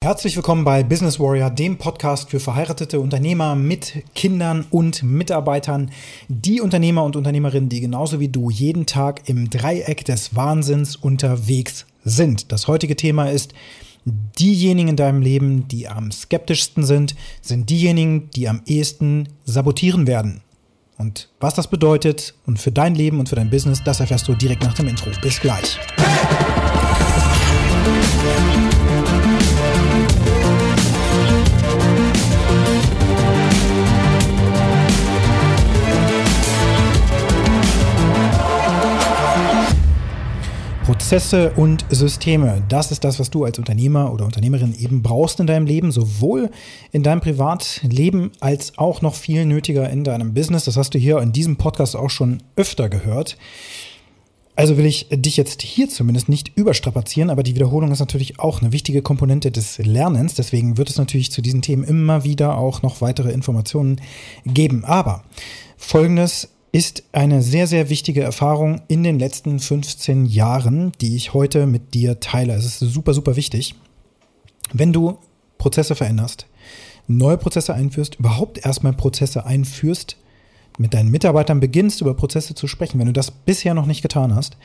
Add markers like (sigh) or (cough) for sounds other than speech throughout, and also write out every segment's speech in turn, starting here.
Herzlich willkommen bei Business Warrior, dem Podcast für verheiratete Unternehmer mit Kindern und Mitarbeitern. Die Unternehmer und Unternehmerinnen, die genauso wie du jeden Tag im Dreieck des Wahnsinns unterwegs sind. Das heutige Thema ist, diejenigen in deinem Leben, die am skeptischsten sind, sind diejenigen, die am ehesten sabotieren werden. Und was das bedeutet und für dein Leben und für dein Business, das erfährst du direkt nach dem Intro. Bis gleich. Hey! Prozesse und Systeme. Das ist das, was du als Unternehmer oder Unternehmerin eben brauchst in deinem Leben, sowohl in deinem Privatleben als auch noch viel nötiger in deinem Business. Das hast du hier in diesem Podcast auch schon öfter gehört. Also will ich dich jetzt hier zumindest nicht überstrapazieren, aber die Wiederholung ist natürlich auch eine wichtige Komponente des Lernens. Deswegen wird es natürlich zu diesen Themen immer wieder auch noch weitere Informationen geben. Aber folgendes ist eine sehr, sehr wichtige Erfahrung in den letzten 15 Jahren, die ich heute mit dir teile. Es ist super, super wichtig. Wenn du Prozesse veränderst, neue Prozesse einführst, überhaupt erstmal Prozesse einführst, mit deinen Mitarbeitern beginnst, über Prozesse zu sprechen, wenn du das bisher noch nicht getan hast,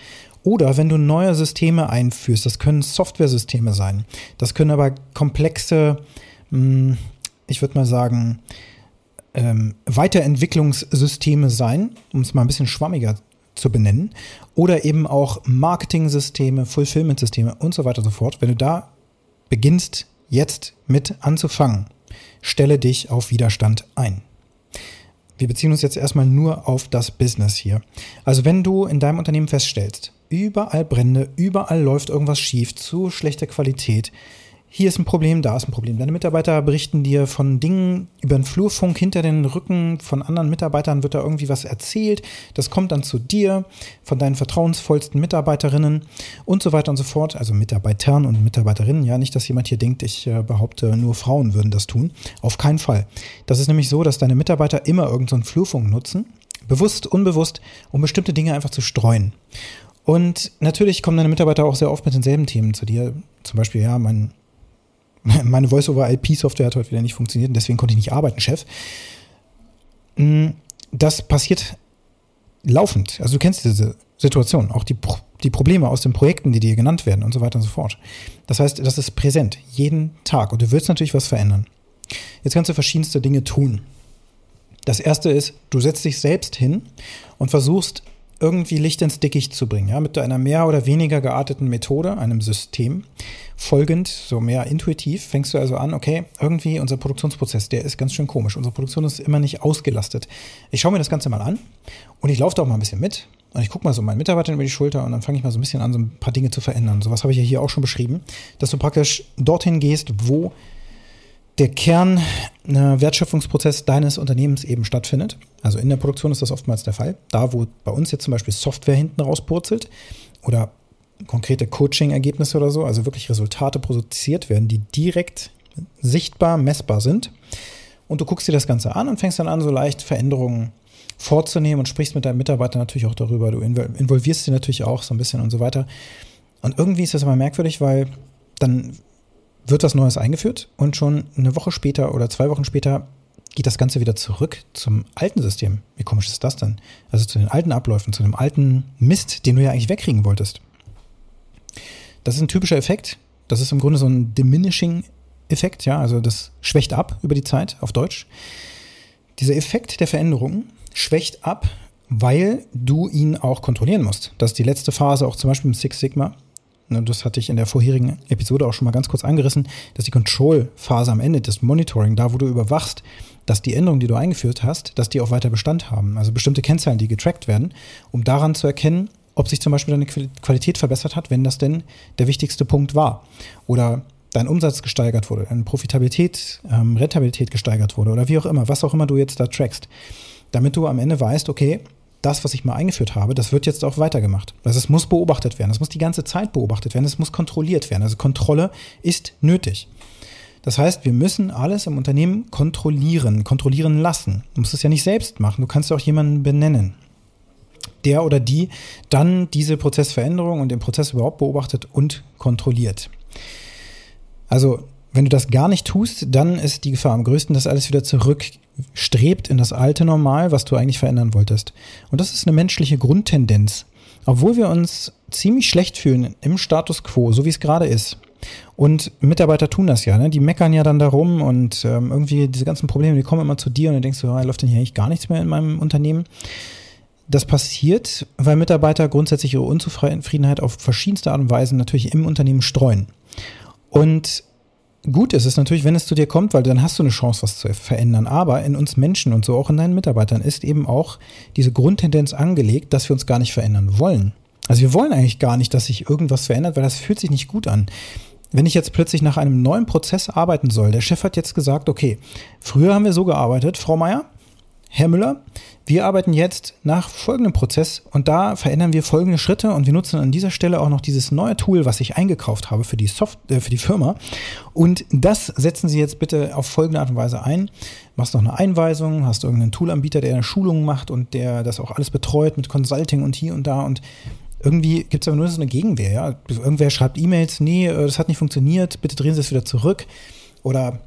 oder wenn du neue Systeme einführst, das können Softwaresysteme sein, das können aber komplexe, hm, ich würde mal sagen, ähm, Weiterentwicklungssysteme sein, um es mal ein bisschen schwammiger zu benennen, oder eben auch Marketing-Systeme, Fulfillment-Systeme und so weiter und so fort. Wenn du da beginnst, jetzt mit anzufangen, stelle dich auf Widerstand ein. Wir beziehen uns jetzt erstmal nur auf das Business hier. Also wenn du in deinem Unternehmen feststellst, überall Brände, überall läuft irgendwas schief, zu schlechter Qualität, hier ist ein Problem, da ist ein Problem. Deine Mitarbeiter berichten dir von Dingen über den Flurfunk hinter den Rücken von anderen Mitarbeitern wird da irgendwie was erzählt. Das kommt dann zu dir, von deinen vertrauensvollsten Mitarbeiterinnen und so weiter und so fort. Also Mitarbeitern und Mitarbeiterinnen. Ja, nicht, dass jemand hier denkt, ich äh, behaupte, nur Frauen würden das tun. Auf keinen Fall. Das ist nämlich so, dass deine Mitarbeiter immer irgendeinen so Flurfunk nutzen. Bewusst, unbewusst, um bestimmte Dinge einfach zu streuen. Und natürlich kommen deine Mitarbeiter auch sehr oft mit denselben Themen zu dir. Zum Beispiel, ja, mein meine Voice-over-IP-Software hat heute wieder nicht funktioniert und deswegen konnte ich nicht arbeiten, Chef. Mm, das passiert laufend. Also du kennst diese Situation, auch die, die Probleme aus den Projekten, die dir genannt werden und so weiter und so fort. Das heißt, das ist präsent, jeden Tag und du willst natürlich was verändern. Jetzt kannst du verschiedenste Dinge tun. Das erste ist, du setzt dich selbst hin und versuchst irgendwie Licht ins Dickicht zu bringen, ja, mit einer mehr oder weniger gearteten Methode, einem System. Folgend, so mehr intuitiv, fängst du also an, okay, irgendwie unser Produktionsprozess, der ist ganz schön komisch. Unsere Produktion ist immer nicht ausgelastet. Ich schaue mir das Ganze mal an und ich laufe da auch mal ein bisschen mit und ich gucke mal so meinen Mitarbeitern über die Schulter und dann fange ich mal so ein bisschen an, so ein paar Dinge zu verändern. So was habe ich ja hier auch schon beschrieben, dass du praktisch dorthin gehst, wo der Kern äh, deines Unternehmens eben stattfindet. Also in der Produktion ist das oftmals der Fall. Da, wo bei uns jetzt zum Beispiel Software hinten rauspurzelt oder konkrete Coaching-Ergebnisse oder so, also wirklich Resultate produziert werden, die direkt sichtbar, messbar sind. Und du guckst dir das Ganze an und fängst dann an, so leicht Veränderungen vorzunehmen und sprichst mit deinen Mitarbeitern natürlich auch darüber. Du involvierst sie natürlich auch so ein bisschen und so weiter. Und irgendwie ist das aber merkwürdig, weil dann wird das Neues eingeführt und schon eine Woche später oder zwei Wochen später geht das Ganze wieder zurück zum alten System. Wie komisch ist das denn? Also zu den alten Abläufen, zu dem alten Mist, den du ja eigentlich wegkriegen wolltest. Das ist ein typischer Effekt. Das ist im Grunde so ein Diminishing-Effekt, ja, also das schwächt ab über die Zeit auf Deutsch. Dieser Effekt der Veränderung schwächt ab, weil du ihn auch kontrollieren musst. Das ist die letzte Phase auch zum Beispiel im Six Sigma Ne, das hatte ich in der vorherigen Episode auch schon mal ganz kurz angerissen, dass die Control-Phase am Ende, das Monitoring, da wo du überwachst, dass die Änderungen, die du eingeführt hast, dass die auch weiter Bestand haben. Also bestimmte Kennzahlen, die getrackt werden, um daran zu erkennen, ob sich zum Beispiel deine Qualität verbessert hat, wenn das denn der wichtigste Punkt war. Oder dein Umsatz gesteigert wurde, deine Profitabilität, ähm, Rentabilität gesteigert wurde oder wie auch immer, was auch immer du jetzt da trackst. Damit du am Ende weißt, okay, das, was ich mal eingeführt habe, das wird jetzt auch weitergemacht. Also es muss beobachtet werden, es muss die ganze Zeit beobachtet werden, es muss kontrolliert werden. Also Kontrolle ist nötig. Das heißt, wir müssen alles im Unternehmen kontrollieren, kontrollieren lassen. Du musst es ja nicht selbst machen, du kannst auch jemanden benennen, der oder die dann diese Prozessveränderung und den Prozess überhaupt beobachtet und kontrolliert. Also wenn du das gar nicht tust, dann ist die Gefahr am größten, dass alles wieder zurückstrebt in das alte Normal, was du eigentlich verändern wolltest. Und das ist eine menschliche Grundtendenz. Obwohl wir uns ziemlich schlecht fühlen im Status quo, so wie es gerade ist. Und Mitarbeiter tun das ja, ne? Die meckern ja dann darum und ähm, irgendwie diese ganzen Probleme, die kommen immer zu dir und du denkst so, ja, läuft denn hier eigentlich gar nichts mehr in meinem Unternehmen. Das passiert, weil Mitarbeiter grundsätzlich ihre Unzufriedenheit auf verschiedenste Art und Weise natürlich im Unternehmen streuen. Und gut ist es natürlich, wenn es zu dir kommt, weil dann hast du eine Chance, was zu verändern. Aber in uns Menschen und so auch in deinen Mitarbeitern ist eben auch diese Grundtendenz angelegt, dass wir uns gar nicht verändern wollen. Also wir wollen eigentlich gar nicht, dass sich irgendwas verändert, weil das fühlt sich nicht gut an. Wenn ich jetzt plötzlich nach einem neuen Prozess arbeiten soll, der Chef hat jetzt gesagt, okay, früher haben wir so gearbeitet, Frau Meier, Herr Müller, wir arbeiten jetzt nach folgendem Prozess und da verändern wir folgende Schritte und wir nutzen an dieser Stelle auch noch dieses neue Tool, was ich eingekauft habe für die Soft äh, für die Firma und das setzen Sie jetzt bitte auf folgende Art und Weise ein. Machst noch eine Einweisung, hast irgendeinen Toolanbieter, der eine Schulung macht und der das auch alles betreut mit Consulting und hier und da und irgendwie gibt es aber nur so eine Gegenwehr. Ja? Irgendwer schreibt E-Mails, nee, äh, das hat nicht funktioniert, bitte drehen Sie es wieder zurück oder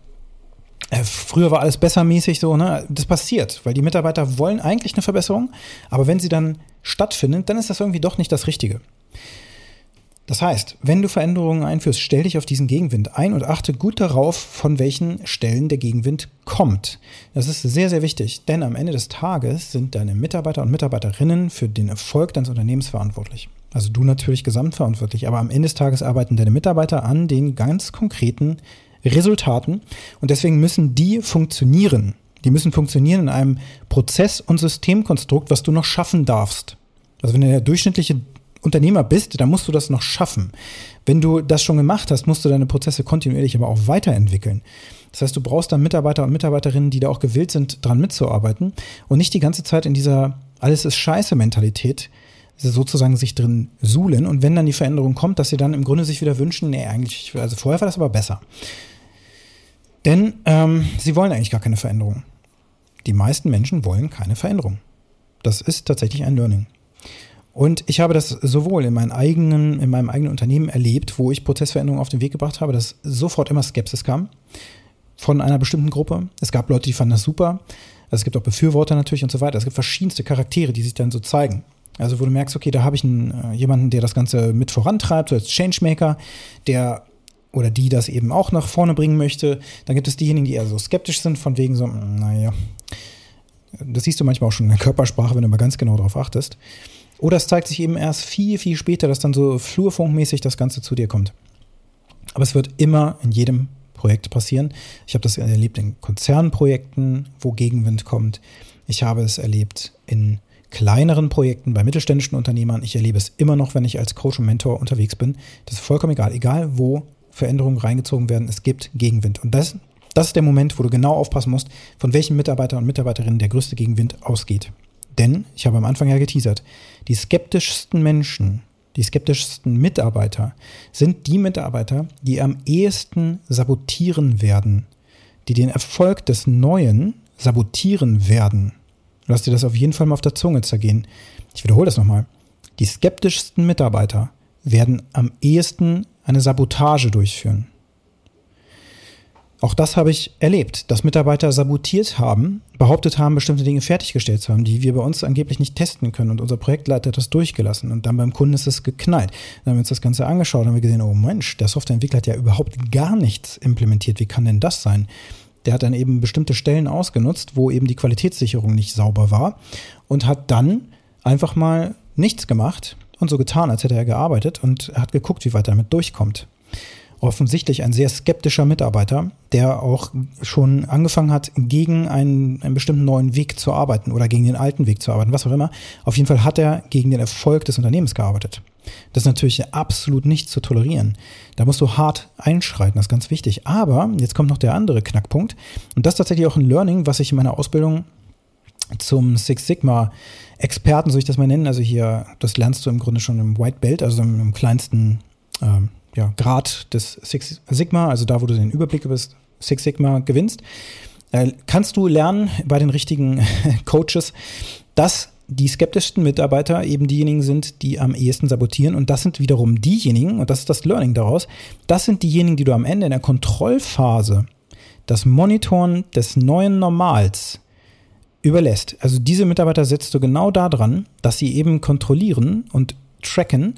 früher war alles bessermäßig so, ne? Das passiert, weil die Mitarbeiter wollen eigentlich eine Verbesserung, aber wenn sie dann stattfindet, dann ist das irgendwie doch nicht das Richtige. Das heißt, wenn du Veränderungen einführst, stell dich auf diesen Gegenwind ein und achte gut darauf, von welchen Stellen der Gegenwind kommt. Das ist sehr, sehr wichtig, denn am Ende des Tages sind deine Mitarbeiter und Mitarbeiterinnen für den Erfolg deines Unternehmens verantwortlich. Also du natürlich gesamtverantwortlich, aber am Ende des Tages arbeiten deine Mitarbeiter an den ganz konkreten Resultaten und deswegen müssen die funktionieren. Die müssen funktionieren in einem Prozess- und Systemkonstrukt, was du noch schaffen darfst. Also wenn du der durchschnittliche Unternehmer bist, dann musst du das noch schaffen. Wenn du das schon gemacht hast, musst du deine Prozesse kontinuierlich aber auch weiterentwickeln. Das heißt, du brauchst dann Mitarbeiter und Mitarbeiterinnen, die da auch gewillt sind, dran mitzuarbeiten und nicht die ganze Zeit in dieser alles ist scheiße Mentalität sozusagen sich drin suhlen und wenn dann die Veränderung kommt, dass sie dann im Grunde sich wieder wünschen, nee, eigentlich, also vorher war das aber besser. Denn ähm, sie wollen eigentlich gar keine Veränderung. Die meisten Menschen wollen keine Veränderung. Das ist tatsächlich ein Learning. Und ich habe das sowohl in, meinen eigenen, in meinem eigenen Unternehmen erlebt, wo ich Prozessveränderungen auf den Weg gebracht habe, dass sofort immer Skepsis kam von einer bestimmten Gruppe. Es gab Leute, die fanden das super. Also es gibt auch Befürworter natürlich und so weiter. Es gibt verschiedenste Charaktere, die sich dann so zeigen. Also wo du merkst, okay, da habe ich einen, äh, jemanden, der das Ganze mit vorantreibt, so als Changemaker, der oder die das eben auch nach vorne bringen möchte. Dann gibt es diejenigen, die eher so skeptisch sind, von wegen so, hm, naja, das siehst du manchmal auch schon in der Körpersprache, wenn du mal ganz genau darauf achtest. Oder es zeigt sich eben erst viel, viel später, dass dann so flurfunkmäßig das Ganze zu dir kommt. Aber es wird immer in jedem Projekt passieren. Ich habe das erlebt in Konzernprojekten, wo Gegenwind kommt. Ich habe es erlebt in kleineren Projekten, bei mittelständischen Unternehmern. Ich erlebe es immer noch, wenn ich als Coach und Mentor unterwegs bin. Das ist vollkommen egal. Egal, wo Veränderungen reingezogen werden. Es gibt Gegenwind. Und das, das ist der Moment, wo du genau aufpassen musst, von welchen Mitarbeiter und Mitarbeiterinnen der größte Gegenwind ausgeht. Denn, ich habe am Anfang ja geteasert, die skeptischsten Menschen, die skeptischsten Mitarbeiter sind die Mitarbeiter, die am ehesten sabotieren werden, die den Erfolg des Neuen sabotieren werden. Lass dir das auf jeden Fall mal auf der Zunge zergehen. Ich wiederhole das nochmal. Die skeptischsten Mitarbeiter werden am ehesten eine Sabotage durchführen. Auch das habe ich erlebt, dass Mitarbeiter sabotiert haben, behauptet haben, bestimmte Dinge fertiggestellt zu haben, die wir bei uns angeblich nicht testen können. Und unser Projektleiter hat das durchgelassen. Und dann beim Kunden ist es geknallt. Dann haben wir uns das Ganze angeschaut und haben gesehen, oh Mensch, der Softwareentwickler hat ja überhaupt gar nichts implementiert. Wie kann denn das sein? Der hat dann eben bestimmte Stellen ausgenutzt, wo eben die Qualitätssicherung nicht sauber war und hat dann einfach mal nichts gemacht und so getan, als hätte er gearbeitet und hat geguckt, wie weit er damit durchkommt. Offensichtlich ein sehr skeptischer Mitarbeiter, der auch schon angefangen hat, gegen einen, einen bestimmten neuen Weg zu arbeiten oder gegen den alten Weg zu arbeiten, was auch immer. Auf jeden Fall hat er gegen den Erfolg des Unternehmens gearbeitet. Das ist natürlich absolut nicht zu tolerieren. Da musst du hart einschreiten, das ist ganz wichtig. Aber jetzt kommt noch der andere Knackpunkt. Und das ist tatsächlich auch ein Learning, was ich in meiner Ausbildung zum Six Sigma Experten, soll ich das mal nennen. Also hier, das lernst du im Grunde schon im White Belt, also im, im kleinsten ähm, ja, Grad des Six Sigma, also da, wo du den Überblick über Six Sigma gewinnst. Äh, kannst du lernen bei den richtigen (laughs) Coaches, dass die skeptischsten Mitarbeiter eben diejenigen sind, die am ehesten sabotieren. Und das sind wiederum diejenigen, und das ist das Learning daraus, das sind diejenigen, die du am Ende in der Kontrollphase das Monitoren des neuen Normals überlässt. Also diese Mitarbeiter setzt du genau daran, dass sie eben kontrollieren und tracken,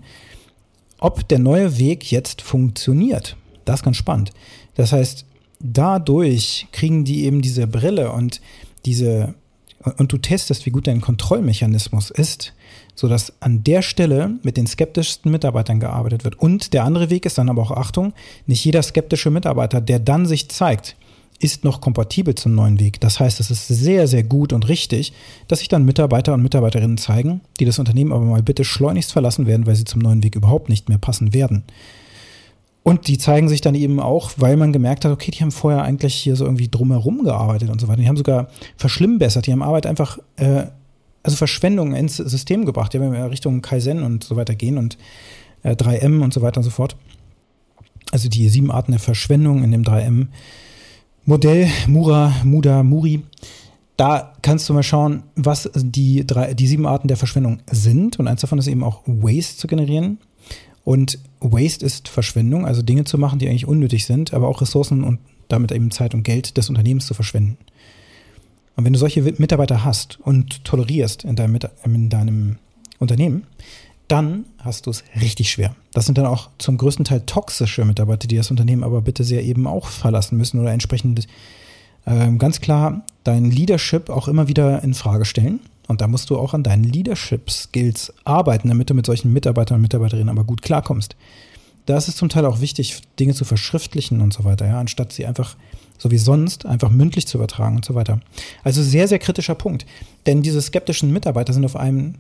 ob der neue Weg jetzt funktioniert. Das ist ganz spannend. Das heißt, dadurch kriegen die eben diese Brille und diese und du testest, wie gut dein Kontrollmechanismus ist, sodass an der Stelle mit den skeptischsten Mitarbeitern gearbeitet wird. Und der andere Weg ist dann aber auch Achtung, nicht jeder skeptische Mitarbeiter, der dann sich zeigt, ist noch kompatibel zum neuen Weg. Das heißt, es ist sehr, sehr gut und richtig, dass sich dann Mitarbeiter und Mitarbeiterinnen zeigen, die das Unternehmen aber mal bitte schleunigst verlassen werden, weil sie zum neuen Weg überhaupt nicht mehr passen werden. Und die zeigen sich dann eben auch, weil man gemerkt hat, okay, die haben vorher eigentlich hier so irgendwie drumherum gearbeitet und so weiter. Die haben sogar verschlimmbessert, die haben Arbeit einfach, äh, also Verschwendung ins System gebracht. Die haben in Richtung Kaizen und so weiter gehen und äh, 3M und so weiter und so fort. Also die sieben Arten der Verschwendung in dem 3M Modell Mura, Muda, Muri. Da kannst du mal schauen, was die, drei, die sieben Arten der Verschwendung sind. Und eins davon ist eben auch Waste zu generieren. Und Waste ist Verschwendung, also Dinge zu machen, die eigentlich unnötig sind, aber auch Ressourcen und damit eben Zeit und Geld des Unternehmens zu verschwenden. Und wenn du solche Mitarbeiter hast und tolerierst in deinem, in deinem Unternehmen, dann hast du es richtig schwer. Das sind dann auch zum größten Teil toxische Mitarbeiter, die das Unternehmen aber bitte sehr eben auch verlassen müssen oder entsprechend äh, ganz klar dein Leadership auch immer wieder in Frage stellen. Und da musst du auch an deinen Leadership-Skills arbeiten, damit du mit solchen Mitarbeitern und Mitarbeiterinnen aber gut klarkommst. Da ist es zum Teil auch wichtig, Dinge zu verschriftlichen und so weiter, ja, anstatt sie einfach so wie sonst einfach mündlich zu übertragen und so weiter. Also sehr, sehr kritischer Punkt. Denn diese skeptischen Mitarbeiter sind auf einem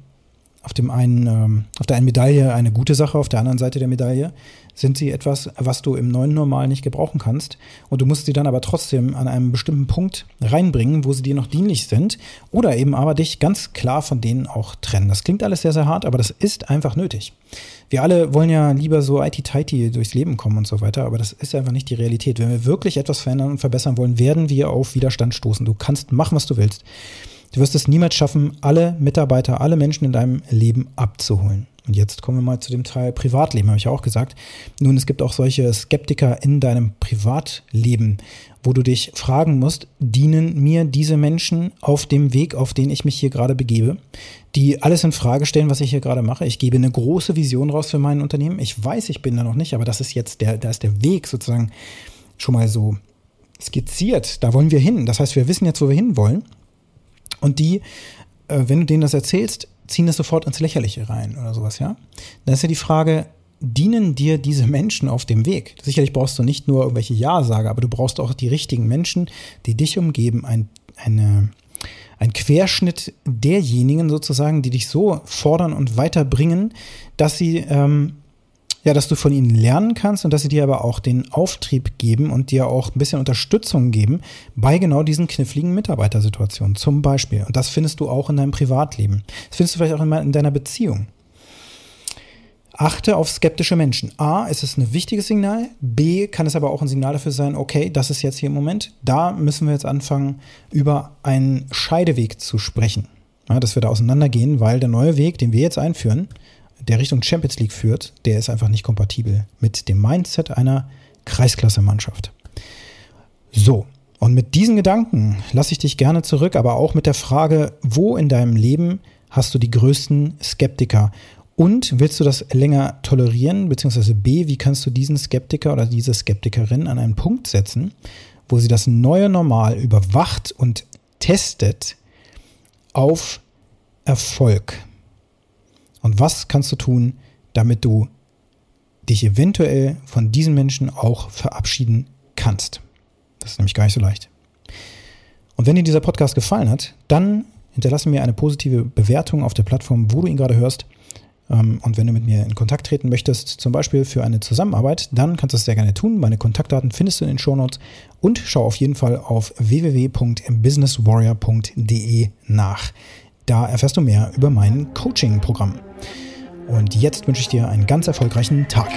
auf dem einen, ähm, auf der einen Medaille eine gute Sache, auf der anderen Seite der Medaille sind sie etwas, was du im neuen Normal nicht gebrauchen kannst. Und du musst sie dann aber trotzdem an einem bestimmten Punkt reinbringen, wo sie dir noch dienlich sind. Oder eben aber dich ganz klar von denen auch trennen. Das klingt alles sehr, sehr hart, aber das ist einfach nötig. Wir alle wollen ja lieber so IT-Tighty durchs Leben kommen und so weiter, aber das ist einfach nicht die Realität. Wenn wir wirklich etwas verändern und verbessern wollen, werden wir auf Widerstand stoßen. Du kannst machen, was du willst. Du wirst es niemals schaffen, alle Mitarbeiter, alle Menschen in deinem Leben abzuholen. Und jetzt kommen wir mal zu dem Teil Privatleben, habe ich auch gesagt. Nun, es gibt auch solche Skeptiker in deinem Privatleben, wo du dich fragen musst, dienen mir diese Menschen auf dem Weg, auf den ich mich hier gerade begebe, die alles in Frage stellen, was ich hier gerade mache. Ich gebe eine große Vision raus für mein Unternehmen. Ich weiß, ich bin da noch nicht, aber das ist jetzt der, da ist der Weg sozusagen schon mal so skizziert. Da wollen wir hin. Das heißt, wir wissen jetzt, wo wir hin wollen. Und die, äh, wenn du denen das erzählst, ziehen das sofort ins Lächerliche rein oder sowas, ja? Dann ist ja die Frage, dienen dir diese Menschen auf dem Weg? Sicherlich brauchst du nicht nur irgendwelche Ja-Sager, aber du brauchst auch die richtigen Menschen, die dich umgeben, ein, eine, ein Querschnitt derjenigen sozusagen, die dich so fordern und weiterbringen, dass sie ähm, ja, dass du von ihnen lernen kannst und dass sie dir aber auch den Auftrieb geben und dir auch ein bisschen Unterstützung geben bei genau diesen kniffligen Mitarbeitersituationen zum Beispiel. Und das findest du auch in deinem Privatleben. Das findest du vielleicht auch in deiner Beziehung. Achte auf skeptische Menschen. A, ist es ein wichtiges Signal. B, kann es aber auch ein Signal dafür sein, okay, das ist jetzt hier im Moment. Da müssen wir jetzt anfangen, über einen Scheideweg zu sprechen. Ja, dass wir da auseinandergehen, weil der neue Weg, den wir jetzt einführen, der Richtung Champions League führt, der ist einfach nicht kompatibel mit dem Mindset einer Kreisklasse-Mannschaft. So, und mit diesen Gedanken lasse ich dich gerne zurück, aber auch mit der Frage, wo in deinem Leben hast du die größten Skeptiker? Und willst du das länger tolerieren? Beziehungsweise B, wie kannst du diesen Skeptiker oder diese Skeptikerin an einen Punkt setzen, wo sie das neue Normal überwacht und testet auf Erfolg? Und was kannst du tun, damit du dich eventuell von diesen Menschen auch verabschieden kannst? Das ist nämlich gar nicht so leicht. Und wenn dir dieser Podcast gefallen hat, dann hinterlasse mir eine positive Bewertung auf der Plattform, wo du ihn gerade hörst. Ähm, und wenn du mit mir in Kontakt treten möchtest, zum Beispiel für eine Zusammenarbeit, dann kannst du es sehr gerne tun. Meine Kontaktdaten findest du in den Shownotes und schau auf jeden Fall auf www.businesswarrior.de nach. Da erfährst du mehr über mein Coaching-Programm. Und jetzt wünsche ich dir einen ganz erfolgreichen Tag.